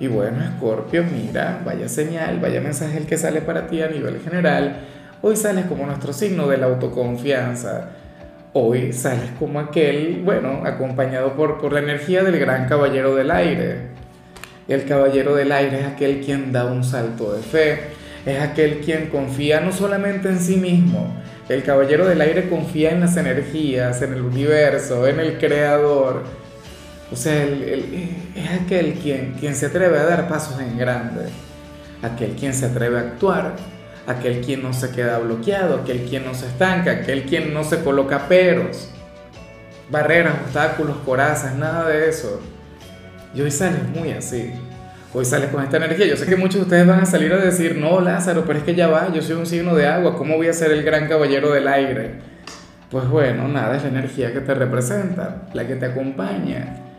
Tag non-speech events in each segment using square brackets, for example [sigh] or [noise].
Y bueno, Escorpio, mira, vaya señal, vaya mensaje el que sale para ti a nivel general. Hoy sales como nuestro signo de la autoconfianza. Hoy sales como aquel, bueno, acompañado por, por la energía del gran caballero del aire. El caballero del aire es aquel quien da un salto de fe, es aquel quien confía no solamente en sí mismo, el caballero del aire confía en las energías, en el universo, en el creador o sea, es aquel quien, quien se atreve a dar pasos en grande, aquel quien se atreve a actuar, aquel quien no se queda bloqueado, aquel quien no se estanca, aquel quien no se coloca peros, barreras, obstáculos, corazas, nada de eso. Y hoy sales muy así. Hoy sales con esta energía. Yo sé que muchos de ustedes van a salir a decir, no, Lázaro, pero es que ya va, yo soy un signo de agua, ¿cómo voy a ser el gran caballero del aire? Pues bueno, nada, es la energía que te representa, la que te acompaña.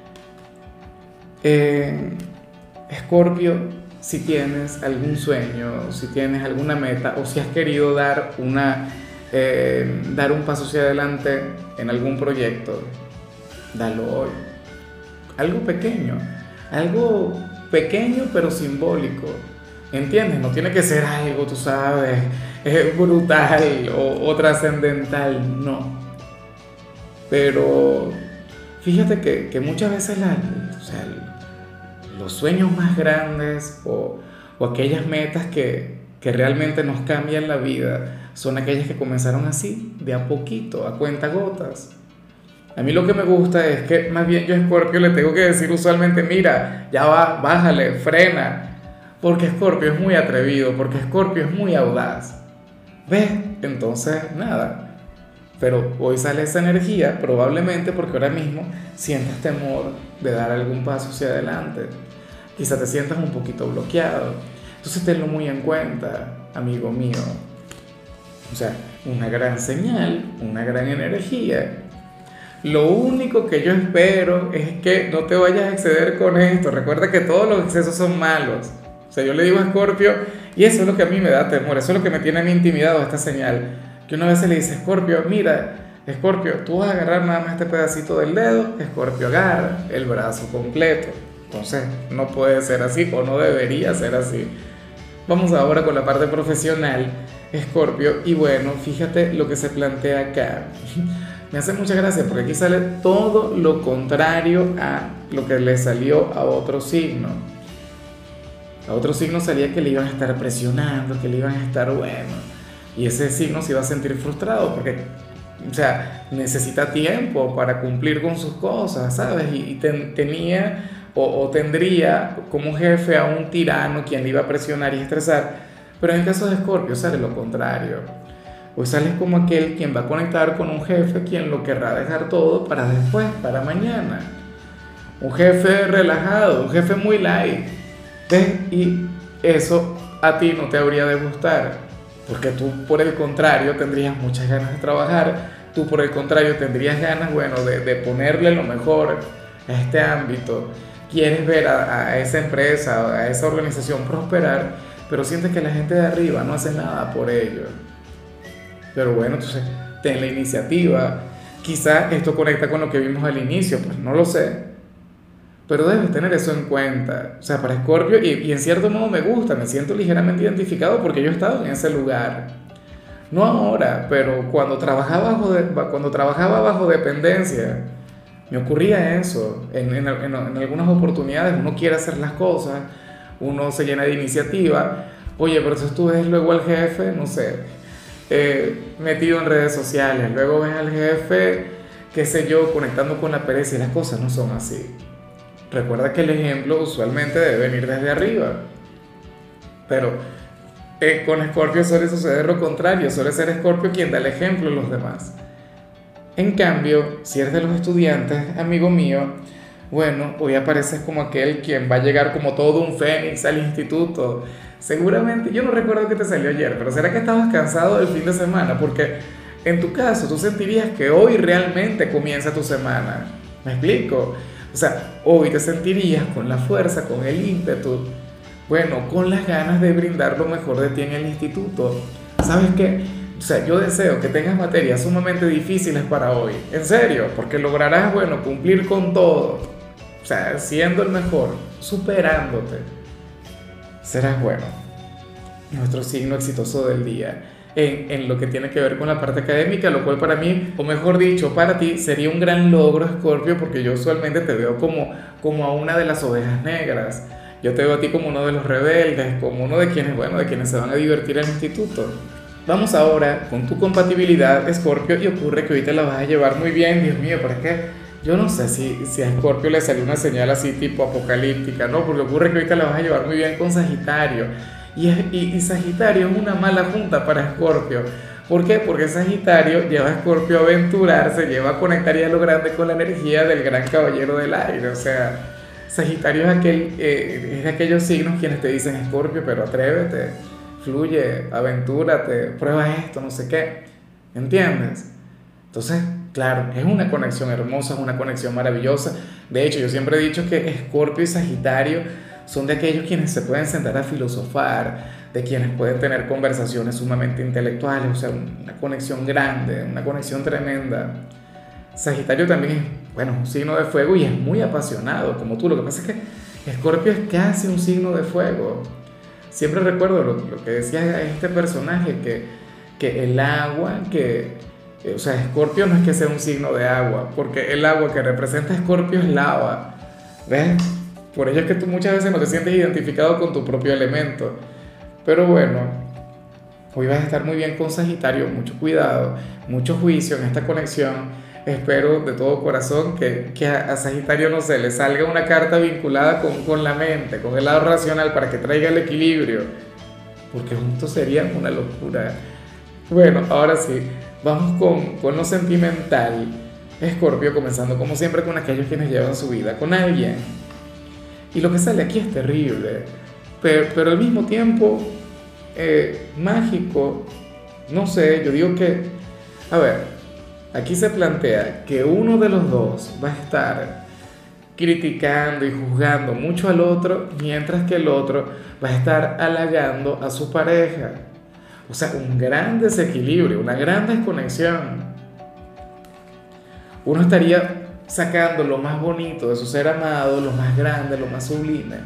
Eh, Escorpio, si tienes algún sueño, si tienes alguna meta o si has querido dar, una, eh, dar un paso hacia adelante en algún proyecto, dalo hoy. Algo pequeño, algo pequeño pero simbólico. ¿Entiendes? No tiene que ser algo, tú sabes, brutal o, trascendental, no. Pero fíjate que, que muchas veces la, o sea, los sueños más grandes o, aquellas metas que, realmente nos cambian la vida son aquellas que comenzaron así, de a poquito, a cuenta gotas. A mí lo que me gusta es que más bien yo a Scorpio le tengo que decir usualmente, mira, ya va, bájale, frena. Porque Scorpio es muy atrevido, porque Scorpio es muy audaz. ¿Ves? Entonces, nada. Pero hoy sale esa energía, probablemente porque ahora mismo sientas temor de dar algún paso hacia adelante quizá te sientas un poquito bloqueado. Entonces tenlo muy en cuenta, amigo mío. O sea, una gran señal, una gran energía. Lo único que yo espero es que no te vayas a exceder con esto. Recuerda que todos los excesos son malos. O sea, yo le digo a Scorpio, y eso es lo que a mí me da temor, eso es lo que me tiene a mí intimidado esta señal. Que una vez le dice, Scorpio, mira, Scorpio, tú vas a agarrar nada más este pedacito del dedo, Scorpio agarra el brazo completo. No puede ser así o no debería ser así. Vamos ahora con la parte profesional, Escorpio. Y bueno, fíjate lo que se plantea acá. [laughs] Me hace mucha gracia porque aquí sale todo lo contrario a lo que le salió a otro signo. A otro signo salía que le iban a estar presionando, que le iban a estar bueno. Y ese signo se iba a sentir frustrado porque, o sea, necesita tiempo para cumplir con sus cosas, ¿sabes? Y, tenía o, tendría como jefe a un tirano quien le iba a presionar y estresar. Pero en el caso de Scorpio sale lo contrario. Hoy sales como aquel quien va a conectar con un jefe quien lo querrá dejar todo para después, para mañana. Un jefe relajado, un jefe muy light. Y eso a ti no te habría de gustar, porque tú por el contrario tendrías muchas ganas de trabajar, tú por el contrario tendrías ganas, bueno, de, de ponerle lo mejor a este ámbito quieres ver a, esa empresa, a esa organización prosperar, pero sientes que la gente de arriba no hace nada por ello. Pero bueno, entonces ten la iniciativa. Quizá esto conecta con lo que vimos al inicio, pues no lo sé. Pero debes tener eso en cuenta. O sea, para Scorpio, y, en cierto modo me gusta, me siento ligeramente identificado porque yo he estado en ese lugar. No ahora, pero cuando trabajaba bajo, cuando trabajaba bajo dependencia me ocurría eso. En, algunas oportunidades uno quiere hacer las cosas, uno se llena de iniciativa. Oye, pero si tú ves luego al jefe, no sé, eh, metido en redes sociales, luego ves al jefe, qué sé yo, conectando con la pereza y las cosas no son así. Recuerda que el ejemplo usualmente debe venir desde arriba. Pero eh, con Scorpio suele suceder lo contrario, suele ser Scorpio quien da el ejemplo a los demás. En cambio, si eres de los estudiantes, amigo mío, bueno, hoy apareces como aquel quien va a llegar como todo un fénix al instituto, seguramente, yo no recuerdo que te salió ayer, pero ¿será que estabas cansado del fin de semana? Porque en tu caso tú sentirías que hoy realmente comienza tu semana. ¿Me explico? O sea, hoy te sentirías con la fuerza, con el ímpetu, bueno, con las ganas de brindar lo mejor de ti en el instituto. ¿Sabes qué? O sea, yo deseo que tengas materias sumamente difíciles para hoy. En serio, porque lograrás, bueno, cumplir con todo. O sea, siendo el mejor, superándote. Serás bueno. Nuestro signo exitoso del día. En, en, lo que tiene que ver con la parte académica, lo cual para mí, o mejor dicho, para ti sería un gran logro, Scorpio, porque yo usualmente te veo como, como a una de las ovejas negras. Yo te veo a ti como uno de los rebeldes, como uno de quienes, bueno, de quienes se van a divertir en el instituto. Vamos ahora con tu compatibilidad, Scorpio, y ocurre que te la vas a llevar muy bien, Dios mío, es que yo no sé si, si a Scorpio le salió una señal así tipo apocalíptica, ¿no? Porque ocurre que te la vas a llevar muy bien con Sagitario. Y, y, y Sagitario es una mala junta para Scorpio. ¿Por qué? Porque Sagitario lleva a Scorpio a aventurarse, lleva a conectar ya lo grande con la energía del gran caballero del aire. O sea, Sagitario es, aquel, eh, es de aquellos signos quienes te dicen, Escorpio, pero atrévete, fluye, aventúrate, prueba esto, no sé qué. ¿Entiendes? Entonces, claro, es una conexión hermosa, es una conexión maravillosa. De hecho, yo siempre he dicho que Escorpio y Sagitario son de aquellos quienes se pueden sentar a filosofar, de quienes pueden tener conversaciones sumamente intelectuales, o sea, una conexión grande, una conexión tremenda. Sagitario también es, bueno, un signo de fuego y es muy apasionado, como tú. Lo que pasa es que Escorpio es casi un signo de fuego. Siempre recuerdo lo, que decía este personaje, que, que el agua, que, o sea, Escorpio no es que sea un signo de agua, porque el agua que representa Escorpio es lava. ¿Ves? Por ello es que tú muchas veces no te sientes identificado con tu propio elemento. Pero bueno, hoy vas a estar muy bien con Sagitario, mucho cuidado, mucho juicio en esta conexión espero de todo corazón que, que a, Sagitario, no sé, le salga una carta vinculada con, con, la mente, con el lado racional, para que traiga el equilibrio, porque juntos serían una locura. Bueno, ahora sí, vamos con, con lo sentimental. Escorpio, comenzando como siempre con aquellos quienes llevan su vida con alguien. Y lo que sale aquí es terrible, pero, pero al mismo tiempo eh, mágico. No sé, yo digo que, a ver, Aquí se plantea que uno de los dos va a estar criticando y juzgando mucho al otro, mientras que el otro va a estar halagando a su pareja. O sea, un gran desequilibrio, una gran desconexión. Uno estaría sacando lo más bonito de su ser amado, lo más grande, lo más sublime,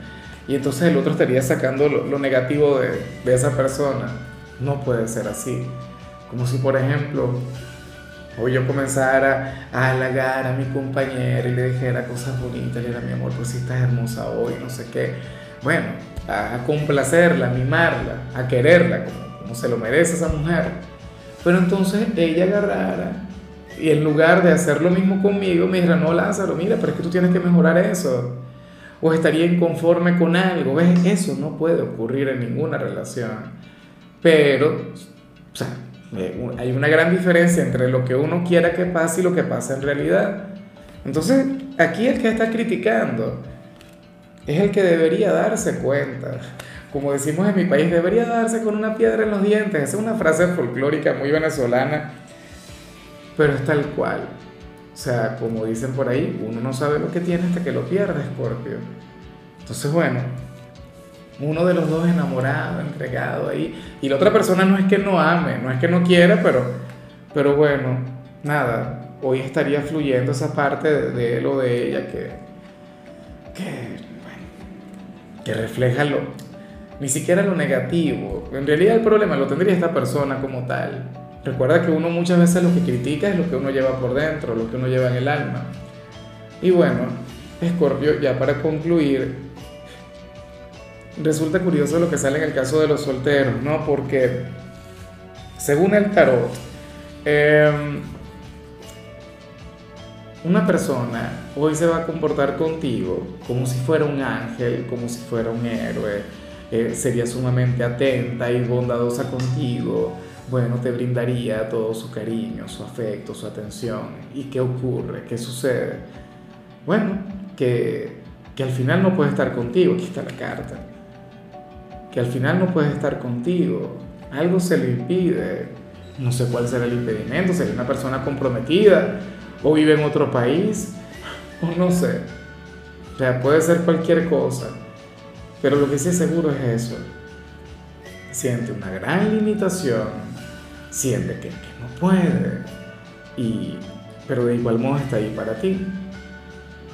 y entonces el otro estaría sacando lo, negativo de, de esa persona. No puede ser así. Como si, por ejemplo, o yo comenzara a halagar a mi compañera y le dijera cosas bonitas, le dijera, mi amor, pues si estás hermosa hoy, no sé qué. Bueno, a, complacerla, a mimarla, a quererla, como, como se lo merece esa mujer. Pero entonces ella agarrara y en lugar de hacer lo mismo conmigo, me dijera, no, Lázaro, mira, pero es que tú tienes que mejorar eso. O estaría inconforme con algo. ¿Ves? Eso no puede ocurrir en ninguna relación. Pero, o sea, eh, hay una gran diferencia entre lo que uno quiera que pase y lo que pasa en realidad. Entonces, aquí el que está criticando es el que debería darse cuenta. Como decimos en mi país, debería darse con una piedra en los dientes. Esa es una frase folclórica muy venezolana, pero es tal cual. O sea, como dicen por ahí, uno no sabe lo que tiene hasta que lo pierde, Scorpio. Entonces, bueno, uno de los dos enamorado, entregado ahí, y la otra persona no es que no ame, no es que no quiera, pero, pero bueno, nada, hoy estaría fluyendo esa parte de, él o de ella que, que, que refleja lo, ni siquiera lo negativo, en realidad el problema lo tendría esta persona como tal. Recuerda que uno muchas veces lo que critica es lo que uno lleva por dentro, lo que uno lleva en el alma. Y bueno, Escorpio, ya para concluir, resulta curioso lo que sale en el caso de los solteros, ¿no? Porque según el tarot, em, una persona hoy se va a comportar contigo como si fuera un ángel, como si fuera un héroe, eh, sería sumamente atenta y bondadosa contigo, bueno, te brindaría todo su cariño, su afecto, su atención. ¿Y qué ocurre? ¿Qué sucede? Bueno, que, que al final no puede estar contigo, aquí está la carta que al final no puede estar contigo, algo se le impide, no sé cuál será el impedimento, sería una persona comprometida o vive en otro país, o no sé, o sea, puede ser cualquier cosa, pero lo que sí es seguro es eso, siente una gran limitación, siente que, no puede, y, pero de igual modo está ahí para ti.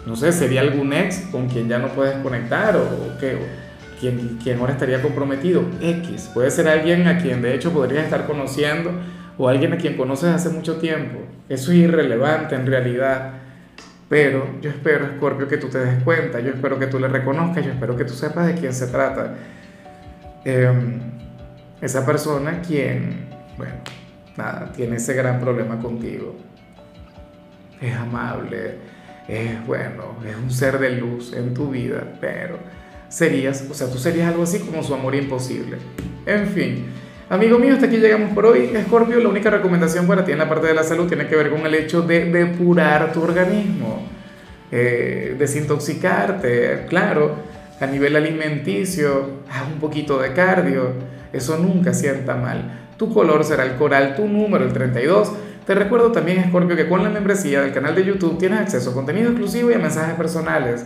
No sé, sería algún ex con quien ya no puedes conectar o qué quien, quien ahora estaría comprometido, X. Puede ser alguien a quien de hecho podrías estar conociendo o alguien a quien conoces hace mucho tiempo. Eso es irrelevante en realidad. Pero yo espero, Scorpio, que tú te des cuenta, yo espero que tú le reconozcas, yo espero que tú sepas de quién se trata. Em, esa persona quien, bueno, nada, tiene ese gran problema contigo. Es amable, es bueno, es un ser de luz en tu vida, pero serías, o sea, tú serías algo así como su amor imposible. En fin, amigo mío, hasta aquí llegamos por hoy. Scorpio, la única recomendación para ti en la parte de la salud tiene que ver con el hecho de depurar tu organismo, eh, desintoxicarte, claro, a nivel alimenticio, haz un poquito de cardio, eso nunca sienta mal. Tu color será el coral, tu número el 32. Te recuerdo también, Scorpio, que con la membresía del canal de YouTube tienes acceso a contenido exclusivo y a mensajes personales.